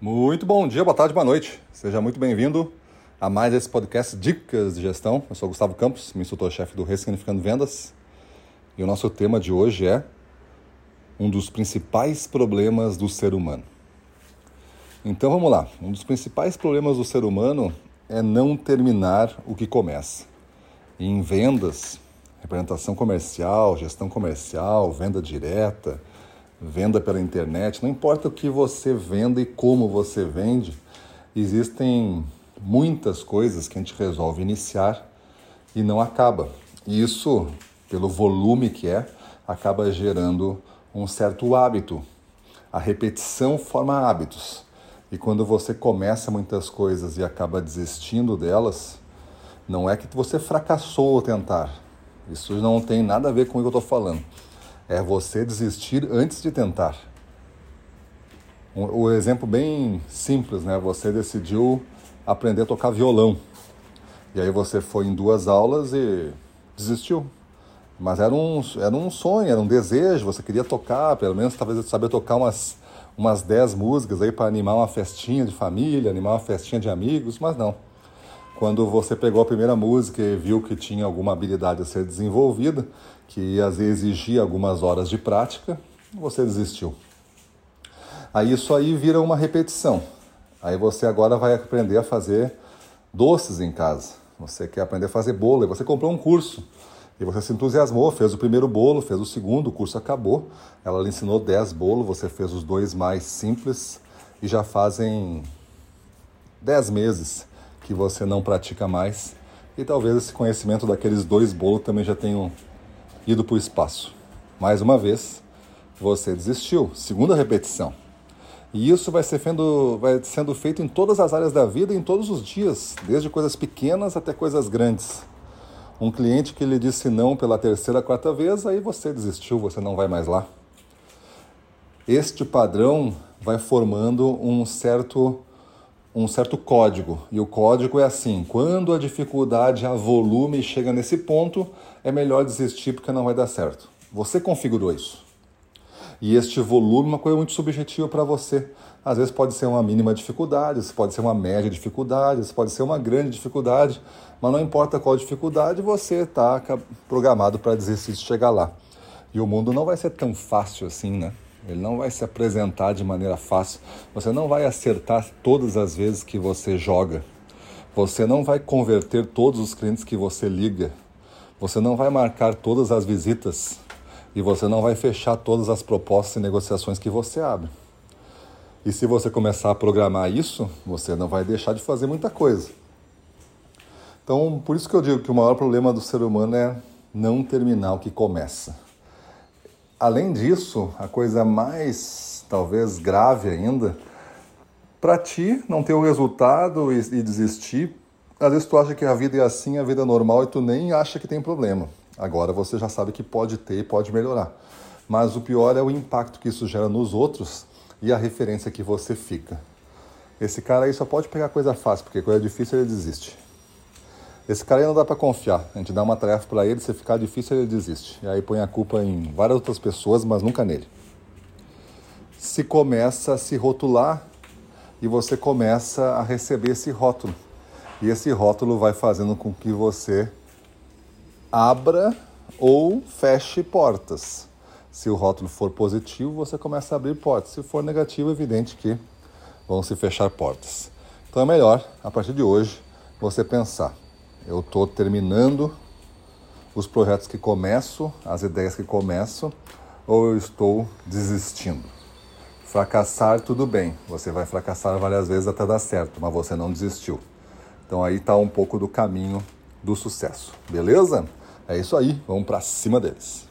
Muito bom dia, boa tarde, boa noite. Seja muito bem-vindo a mais esse podcast Dicas de Gestão. Eu sou Gustavo Campos, instrutor-chefe do Ressignificando Vendas. E o nosso tema de hoje é um dos principais problemas do ser humano. Então vamos lá. Um dos principais problemas do ser humano é não terminar o que começa. E em vendas, representação comercial, gestão comercial, venda direta, venda pela internet, não importa o que você venda e como você vende, existem muitas coisas que a gente resolve iniciar e não acaba. E isso, pelo volume que é, acaba gerando um certo hábito. A repetição forma hábitos. E quando você começa muitas coisas e acaba desistindo delas, não é que você fracassou ao tentar. Isso não tem nada a ver com o que eu estou falando é você desistir antes de tentar. O um, exemplo bem simples, né? Você decidiu aprender a tocar violão. E aí você foi em duas aulas e desistiu. Mas era um, era um sonho, era um desejo, você queria tocar, pelo menos talvez saber tocar umas, umas dez músicas aí para animar uma festinha de família, animar uma festinha de amigos, mas não. Quando você pegou a primeira música e viu que tinha alguma habilidade a ser desenvolvida, que ia exigir algumas horas de prática, você desistiu. Aí isso aí vira uma repetição. Aí você agora vai aprender a fazer doces em casa. Você quer aprender a fazer bolo, e você comprou um curso. E você se entusiasmou, fez o primeiro bolo, fez o segundo, o curso acabou. Ela lhe ensinou 10 bolos, você fez os dois mais simples e já fazem 10 meses que você não pratica mais. E talvez esse conhecimento daqueles dois bolos também já tenham ido para o espaço. Mais uma vez, você desistiu. Segunda repetição. E isso vai, ser sendo, vai sendo feito em todas as áreas da vida, em todos os dias, desde coisas pequenas até coisas grandes. Um cliente que lhe disse não pela terceira, quarta vez, aí você desistiu, você não vai mais lá. Este padrão vai formando um certo um certo código. E o código é assim: quando a dificuldade a volume chega nesse ponto, é melhor desistir porque não vai dar certo. Você configurou isso. E este volume é uma coisa muito subjetiva para você. Às vezes pode ser uma mínima dificuldade, pode ser uma média dificuldade, pode ser uma grande dificuldade, mas não importa qual dificuldade, você está programado para desistir de chegar lá. E o mundo não vai ser tão fácil assim, né? Ele não vai se apresentar de maneira fácil. Você não vai acertar todas as vezes que você joga. Você não vai converter todos os clientes que você liga. Você não vai marcar todas as visitas. E você não vai fechar todas as propostas e negociações que você abre. E se você começar a programar isso, você não vai deixar de fazer muita coisa. Então, por isso que eu digo que o maior problema do ser humano é não terminar o que começa. Além disso, a coisa mais talvez grave ainda, para ti não ter o resultado e, e, desistir, às vezes tu acha que a vida é assim, a vida é normal e tu nem acha que tem problema. Agora você já sabe que pode ter e pode melhorar. Mas o pior é o impacto que isso gera nos outros e a referência que você fica. Esse cara aí só pode pegar coisa fácil, porque coisa difícil ele desiste. Esse cara aí não dá para confiar. A gente dá uma tarefa para ele, se ficar difícil, ele desiste. E aí põe a culpa em várias outras pessoas, mas nunca nele. Se começa a se rotular e você começa a receber esse rótulo. E esse rótulo vai fazendo com que você abra ou feche portas. Se o rótulo for positivo, você começa a abrir portas. Se for negativo, é evidente que vão se fechar portas. Então é melhor, a partir de hoje, você pensar: eu estou terminando os projetos que começo, as ideias que começo, ou eu estou desistindo. Fracassar, tudo bem, você vai fracassar várias vezes até dar certo, mas você não desistiu. Então aí está um pouco do caminho do sucesso, beleza? É isso aí, vamos para cima deles.